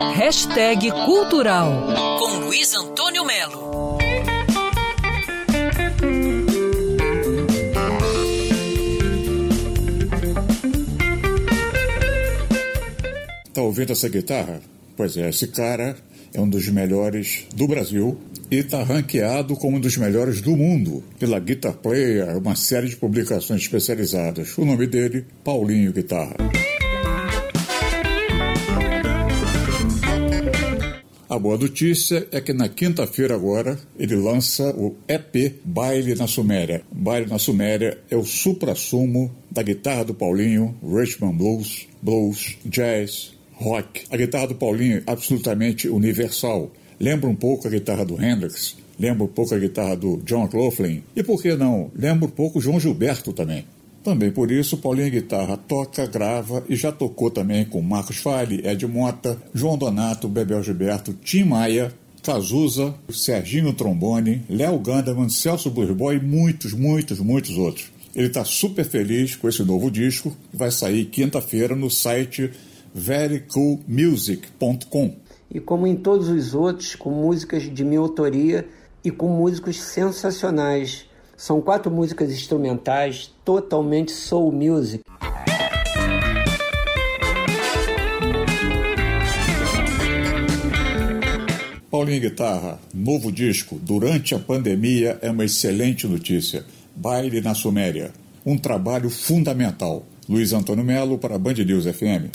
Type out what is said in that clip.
Hashtag Cultural com Luiz Antônio Melo. Tá ouvindo essa guitarra? Pois é, esse cara é um dos melhores do Brasil e está ranqueado como um dos melhores do mundo pela Guitar Player, uma série de publicações especializadas. O nome dele, Paulinho Guitarra. A boa notícia é que na quinta-feira agora ele lança o EP Baile na Suméria. Baile na Suméria é o supra-sumo da guitarra do Paulinho, Richmond Blues, blues, jazz, rock. A guitarra do Paulinho é absolutamente universal. Lembra um pouco a guitarra do Hendrix, lembra um pouco a guitarra do John McLaughlin e por que não, lembra um pouco João Gilberto também. Também por isso, Paulinho Guitarra toca, grava e já tocou também com Marcos Fale, Ed Mota, João Donato, Bebel Gilberto, Tim Maia, Cazuza, Serginho Trombone, Léo Gandaman, Celso Bluesboy e muitos, muitos, muitos outros. Ele está super feliz com esse novo disco que vai sair quinta-feira no site verycoolmusic.com. E como em todos os outros, com músicas de minha autoria e com músicos sensacionais são quatro músicas instrumentais totalmente soul music. Paulinho Guitarra, novo disco, durante a pandemia, é uma excelente notícia. Baile na Suméria, um trabalho fundamental. Luiz Antônio Melo para Band News FM.